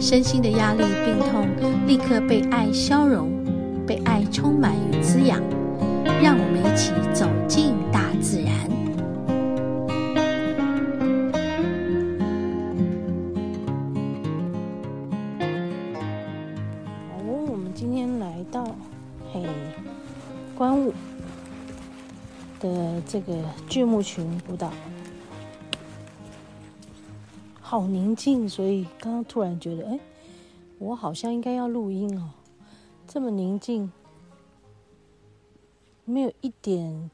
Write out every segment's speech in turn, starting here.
身心的压力、病痛立刻被爱消融，被爱充满与滋养。让我们一起走进大自然。哦，我们今天来到嘿观雾的这个巨木群舞蹈。好宁静，所以刚刚突然觉得，哎，我好像应该要录音哦。这么宁静，没有一点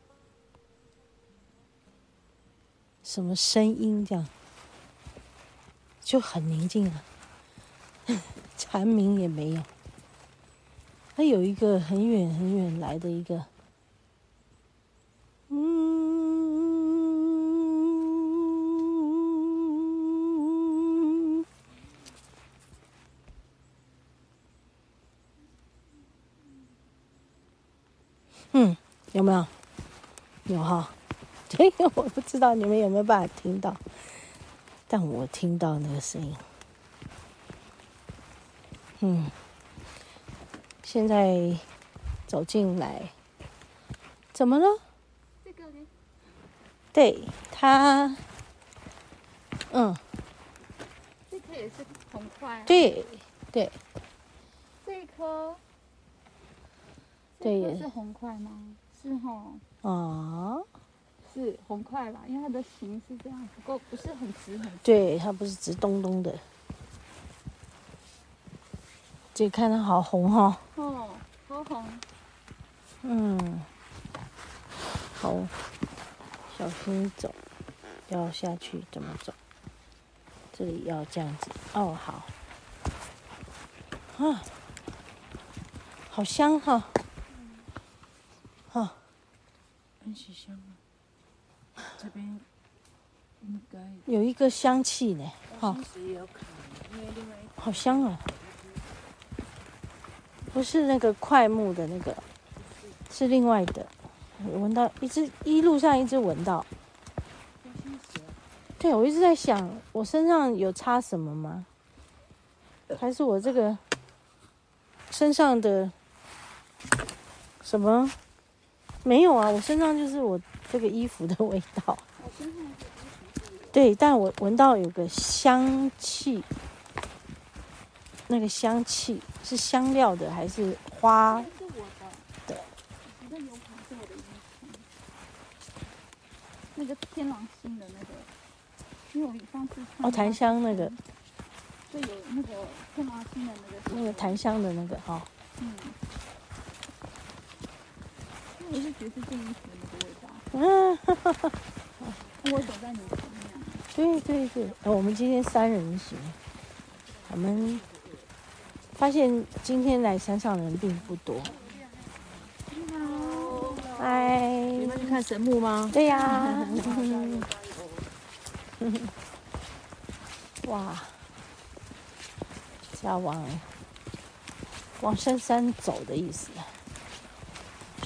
什么声音，这样就很宁静啊，蝉鸣也没有。它有一个很远很远来的一个。有没有？有哈，这个我不知道你们有没有办法听到，但我听到那个声音。嗯，现在走进来，怎么了？这个呢？对，他，嗯，这颗也是红块。对，对，这一颗。对，是红块吗？是哈。啊，是红块吧？因为它的形是这样，不过不是很直很直。对，它不是直咚咚的。这看它好红哈。哦，好红。嗯，好，小心走，要下去怎么走？这里要这样子。哦，好。啊，好香哈。哦，很香啊！这边应该有一个香气呢。好，好香啊！不是那个快木的那个，是另外的。我闻到一直一路上一直闻到。对，我一直在想，我身上有擦什么吗？还是我这个身上的什么？没有啊，我身上就是我这个衣服的味道。对，但我闻到有个香气，那个香气是香料的还是花的？那个天狼星的那个，因为我上次哦，檀香那个，对，有那个天狼星的那个，那个檀香的那个哈。嗯。我是觉得这衣服的那个味道。嗯，哈哈哈。我走在你前面。对对对，我们今天三人行，我们发现今天来山上的人并不多。你好。嗨。你们去看神木吗？对呀、啊。哇，是要往往深山走的意思。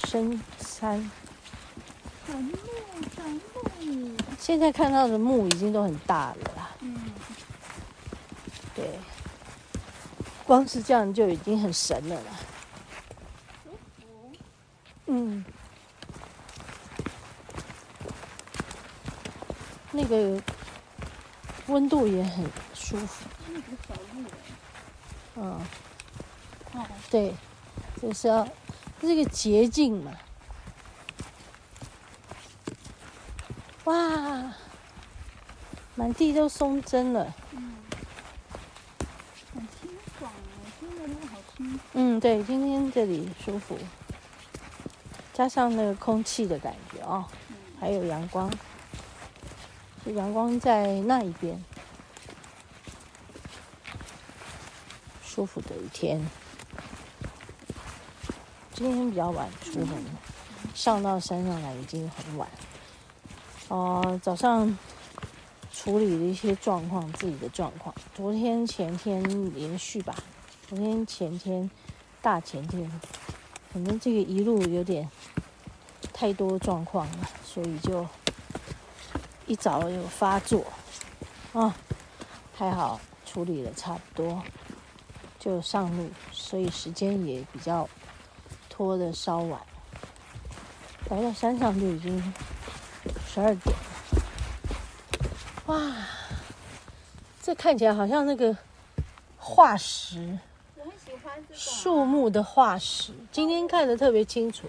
深山。现在看到的木已经都很大了啦。嗯。对，光是这样就已经很神了啦。嗯。那个温度也很舒服。嗯。哦。对，就是要。这是个捷径嘛？哇，满地都松针了。嗯，很清爽哦，今天那个好。嗯，对，今天这里舒服，加上那个空气的感觉哦，还有阳光，是阳光在那一边。舒服的一天。今天比较晚出门，上到山上来已经很晚。哦、早上处理了一些状况，自己的状况。昨天、前天连续吧，昨天、前天、大前天，可能这个一路有点太多状况了，所以就一早有发作。啊，还好处理了差不多，就上路，所以时间也比较拖的烧完。来到山上就已经十二点了。哇，这看起来好像那个化石，我很喜欢这个树木的化石。今天看的特别清楚。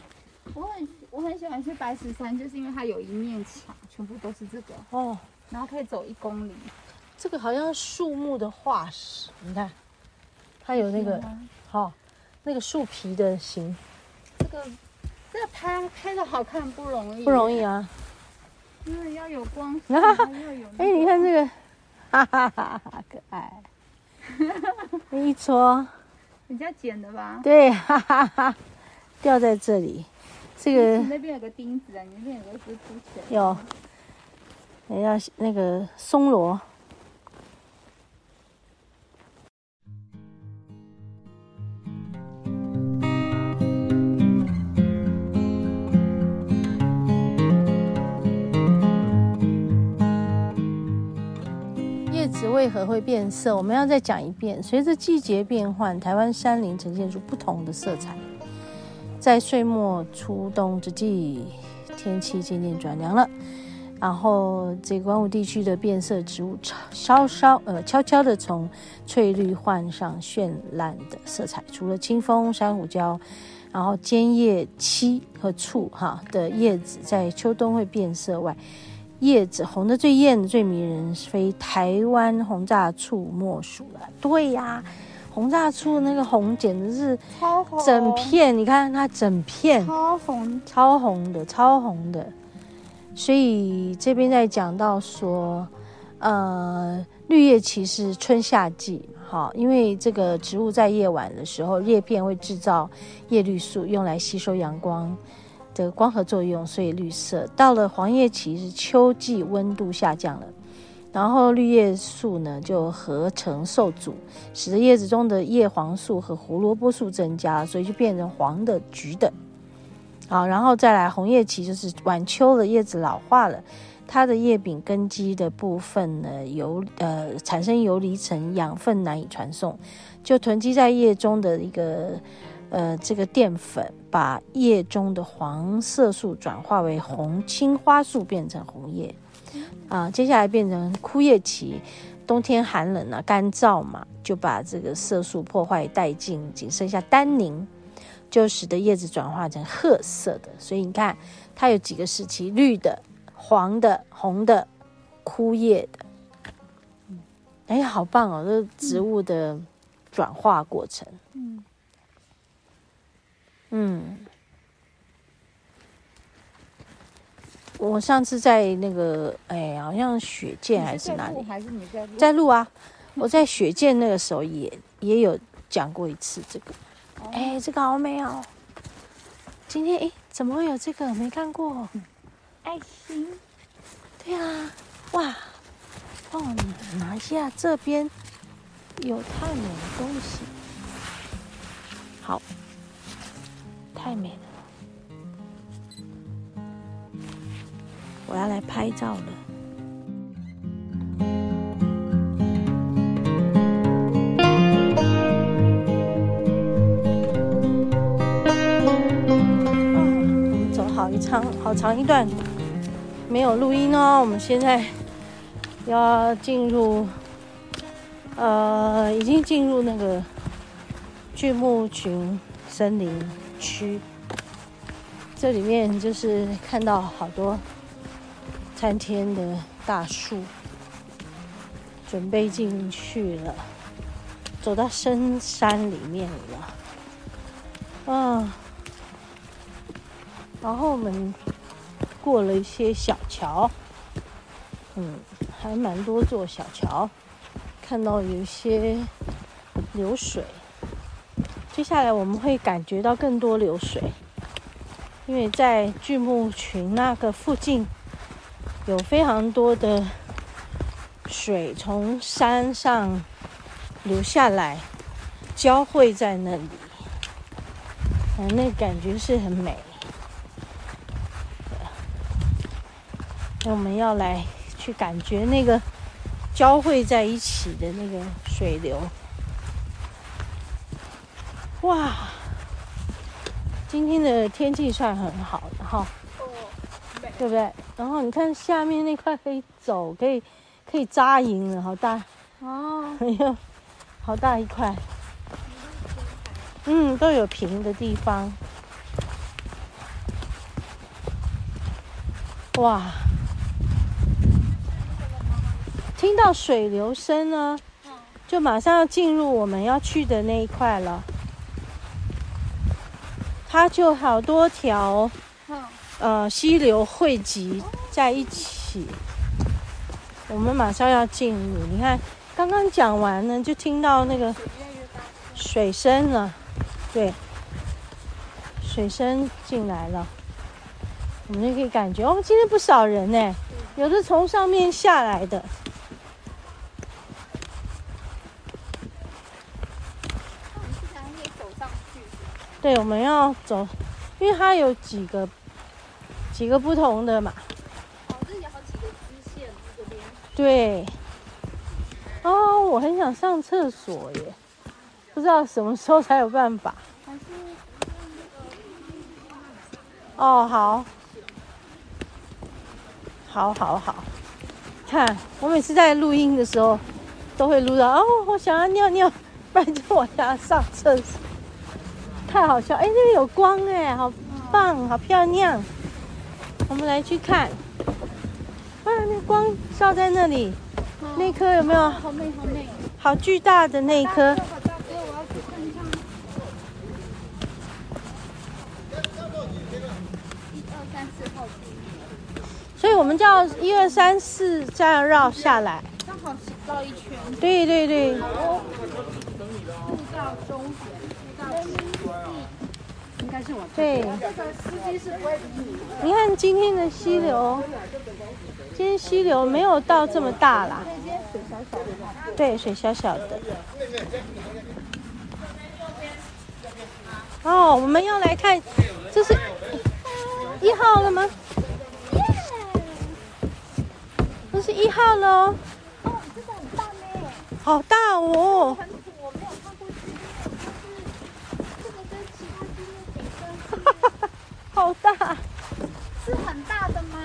我很我很喜欢去白石山，就是因为它有一面墙，全部都是这个哦。然后可以走一公里，这个好像树木的化石，你看，它有那个，好、哦，那个树皮的形。这个，这个拍拍的好看不容易，不容易啊，因为要有光，啊、要有。哎，你看这个，哈哈哈哈，可爱，一撮，人家捡的吧？对，哈哈哈，掉在这里，这个那边有个钉子啊，你那边有个是凸起来。有。人家那个松萝，为何会变色？我们要再讲一遍。随着季节变换，台湾山林呈现出不同的色彩。在岁末初冬之际，天气渐渐转凉了。然后，这个观雾地区的变色植物稍稍呃悄悄地从翠绿换上绚烂的色彩。除了清风、珊瑚礁，然后尖叶漆和醋哈的叶子在秋冬会变色外，叶子红的最艳、最迷人，非台湾红炸醋莫属了。对呀，红炸醋那个红简直是超红，整片，你看它整片超红，超红的，超红的。所以这边在讲到说，呃，绿叶期是春夏季，好，因为这个植物在夜晚的时候，叶片会制造叶绿素，用来吸收阳光的光合作用，所以绿色。到了黄叶期是秋季，温度下降了，然后绿叶素呢就合成受阻，使得叶子中的叶黄素和胡萝卜素增加，所以就变成黄的、橘的。好，然后再来红叶期，就是晚秋了，叶子老化了，它的叶柄根基的部分呢，游呃产生游离层，养分难以传送，就囤积在叶中的一个呃这个淀粉，把叶中的黄色素转化为红青花素，变成红叶。啊，接下来变成枯叶期，冬天寒冷啊，干燥嘛，就把这个色素破坏殆尽，仅剩下单宁。就使得叶子转化成褐色的，所以你看，它有几个时期：绿的、黄的、红的、枯叶的。哎，好棒哦！这植物的转化过程。嗯嗯。我上次在那个，哎，好像雪见还是哪里？还是你在录？在录啊！我在雪见那个时候也也有讲过一次这个。哎，这个好美哦！今天哎，怎么会有这个？没看过。爱心。对啊，哇！帮我拿一下，这边有太美的东西。好，太美了，我要来拍照了。我们走好一长好长一段没有录音哦，我们现在要进入，呃，已经进入那个巨木群森林。区。这里面就是看到好多参天的大树，准备进去了，走到深山里面了，啊。然后我们过了一些小桥，嗯，还蛮多座小桥，看到有一些流水。接下来我们会感觉到更多流水，因为在巨木群那个附近有非常多的水从山上流下来，交汇在那里，嗯，那感觉是很美。那我们要来去感觉那个交汇在一起的那个水流。哇，今天的天气算很好的哈，对不对？然后你看下面那块可以走，可以可以扎营了，好大哦！哎呦，好大一块，嗯，都有平的地方。哇，听到水流声呢，就马上要进入我们要去的那一块了。它就好多条，呃，溪流汇集在一起。我们马上要进入，你看，刚刚讲完呢，就听到那个水声了，对，水声进来了，我们就可以感觉哦，今天不少人呢，有的从上面下来的。对，我们要走，因为它有几个几个不同的嘛。哦，这里有好几个支线这边。对。哦，我很想上厕所耶，不知道什么时候才有办法。哦，好。好好好。看，我每次在录音的时候，都会录到哦，我想要尿尿，不然就我想要上厕所。太好笑！哎，这边有光哎，好棒，好漂亮。我们来去看，啊，那光照在那里，那颗有没有？好美，好美，好巨大的那一颗。所以我们叫一二三四这样绕下来。刚好绕一圈。对对对。哦。步道中间。对。你看今天的溪流，今天溪流没有到这么大啦。对，水小小的。哦，我们要来看，这是一号了吗？这是一号喽。哦，这个很大呢。好大哦。好大，是很大的吗？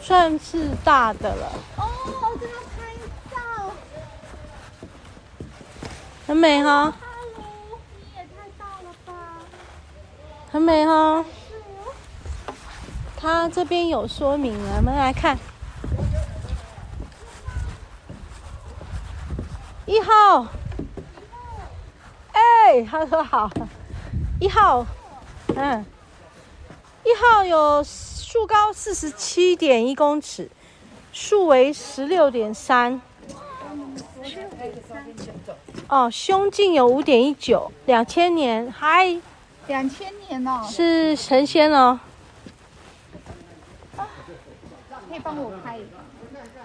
算是大的了。哦，这要拍照，很美哈。哈喽，你也太大了吧？很美哈。它这边有说明了，我们来看。一号。哎，他说好。一号，嗯。一号有树高四十七点一公尺，树围十六点三。哦，胸径有五点一九，两千年，嗨，两千年哦，是神仙哦。可以帮我拍一个。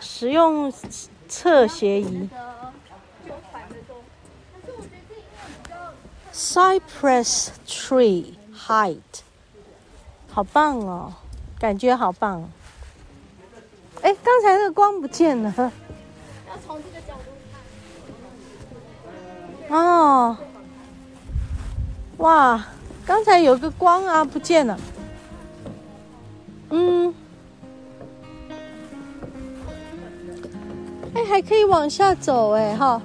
使用侧斜仪。Cypress tree height。好棒哦，感觉好棒。哎，刚才那个光不见了。要从这个角度看。哦。哇，刚才有个光啊，不见了。嗯。哎，还可以往下走哎，哈。